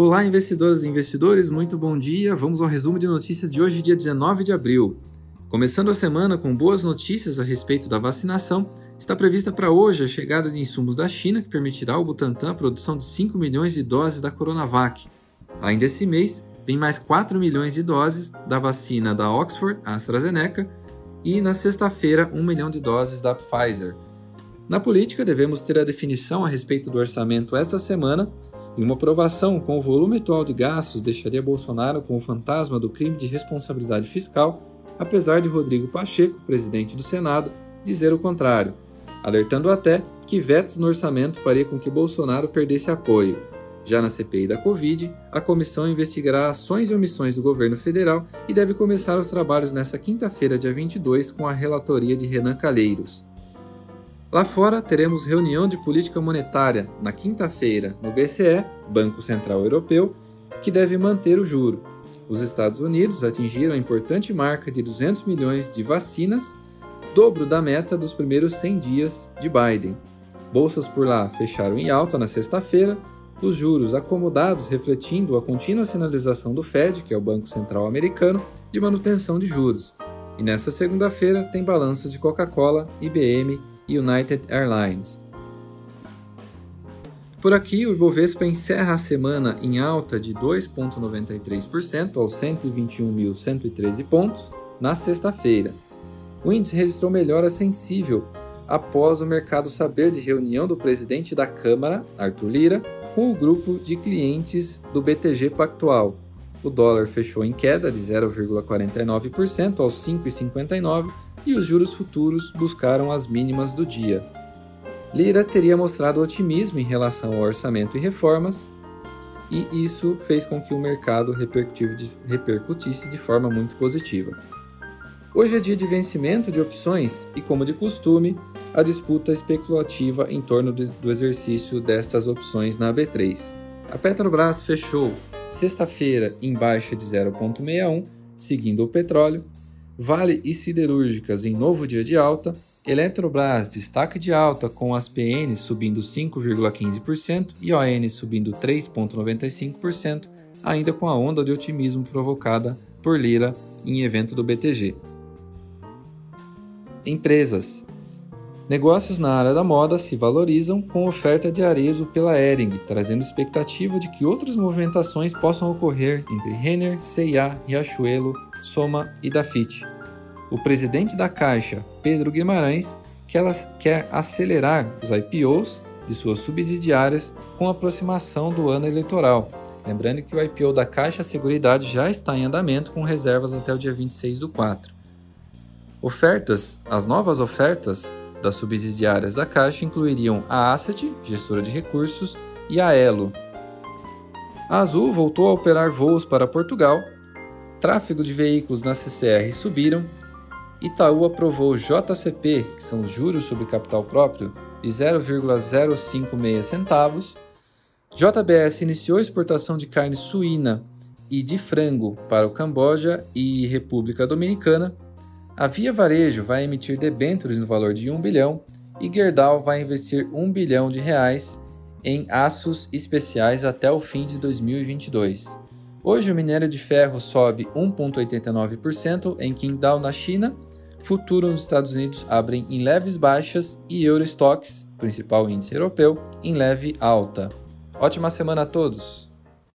Olá, investidoras e investidores, muito bom dia. Vamos ao resumo de notícias de hoje, dia 19 de abril. Começando a semana com boas notícias a respeito da vacinação, está prevista para hoje a chegada de insumos da China que permitirá ao Butantan a produção de 5 milhões de doses da Coronavac. Ainda esse mês, vem mais 4 milhões de doses da vacina da Oxford, AstraZeneca, e na sexta-feira, 1 milhão de doses da Pfizer. Na política, devemos ter a definição a respeito do orçamento esta semana e uma aprovação com o volume atual de gastos deixaria Bolsonaro com o fantasma do crime de responsabilidade fiscal, apesar de Rodrigo Pacheco, presidente do Senado, dizer o contrário, alertando até que vetos no orçamento faria com que Bolsonaro perdesse apoio. Já na CPI da Covid, a comissão investigará ações e omissões do governo federal e deve começar os trabalhos nesta quinta-feira, dia 22, com a relatoria de Renan Calheiros. Lá fora, teremos reunião de política monetária na quinta-feira no BCE, Banco Central Europeu, que deve manter o juro. Os Estados Unidos atingiram a importante marca de 200 milhões de vacinas, dobro da meta dos primeiros 100 dias de Biden. Bolsas por lá fecharam em alta na sexta-feira, os juros acomodados refletindo a contínua sinalização do Fed, que é o Banco Central Americano, de manutenção de juros. E nesta segunda-feira tem balanços de Coca-Cola, IBM United Airlines. Por aqui, o Ibovespa encerra a semana em alta de 2,93% aos 121.113 pontos na sexta-feira. O índice registrou melhora sensível após o mercado saber de reunião do presidente da Câmara, Arthur Lira, com o grupo de clientes do BTG Pactual. O dólar fechou em queda de 0,49% aos 5,59 e os juros futuros buscaram as mínimas do dia. Lira teria mostrado otimismo em relação ao orçamento e reformas, e isso fez com que o mercado repercutisse de forma muito positiva. Hoje é dia de vencimento de opções e, como de costume, a disputa especulativa em torno do exercício destas opções na B3. A Petrobras fechou sexta-feira em baixa de 0,61, seguindo o petróleo, Vale e Siderúrgicas em novo dia de alta, Eletrobras destaque de alta com as PN subindo 5,15% e ON subindo 3,95%, ainda com a onda de otimismo provocada por Lira em evento do BTG. Empresas Negócios na área da moda se valorizam com oferta de Arezo pela Ering, trazendo expectativa de que outras movimentações possam ocorrer entre Renner, C&A, Riachuelo, Soma e Dafit. O presidente da Caixa, Pedro Guimarães, quer acelerar os IPOs de suas subsidiárias com a aproximação do ano eleitoral. Lembrando que o IPO da Caixa Seguridade já está em andamento com reservas até o dia 26 do 4. Ofertas, as novas ofertas das subsidiárias da Caixa incluiriam a Asset, gestora de recursos, e a Elo. A Azul voltou a operar voos para Portugal tráfego de veículos na CCR subiram, Itaú aprovou JCP, que são os juros sobre capital próprio, de 0,056 centavos. JBS iniciou exportação de carne suína e de frango para o Camboja e República Dominicana. A Via Varejo vai emitir debêntures no valor de 1 bilhão e Gerdau vai investir 1 bilhão de reais em aços especiais até o fim de 2022. Hoje o minério de ferro sobe 1,89% em Qingdao, na China. Futuro nos Estados Unidos abrem em leves baixas e Eurostox, principal índice europeu, em leve alta. Ótima semana a todos!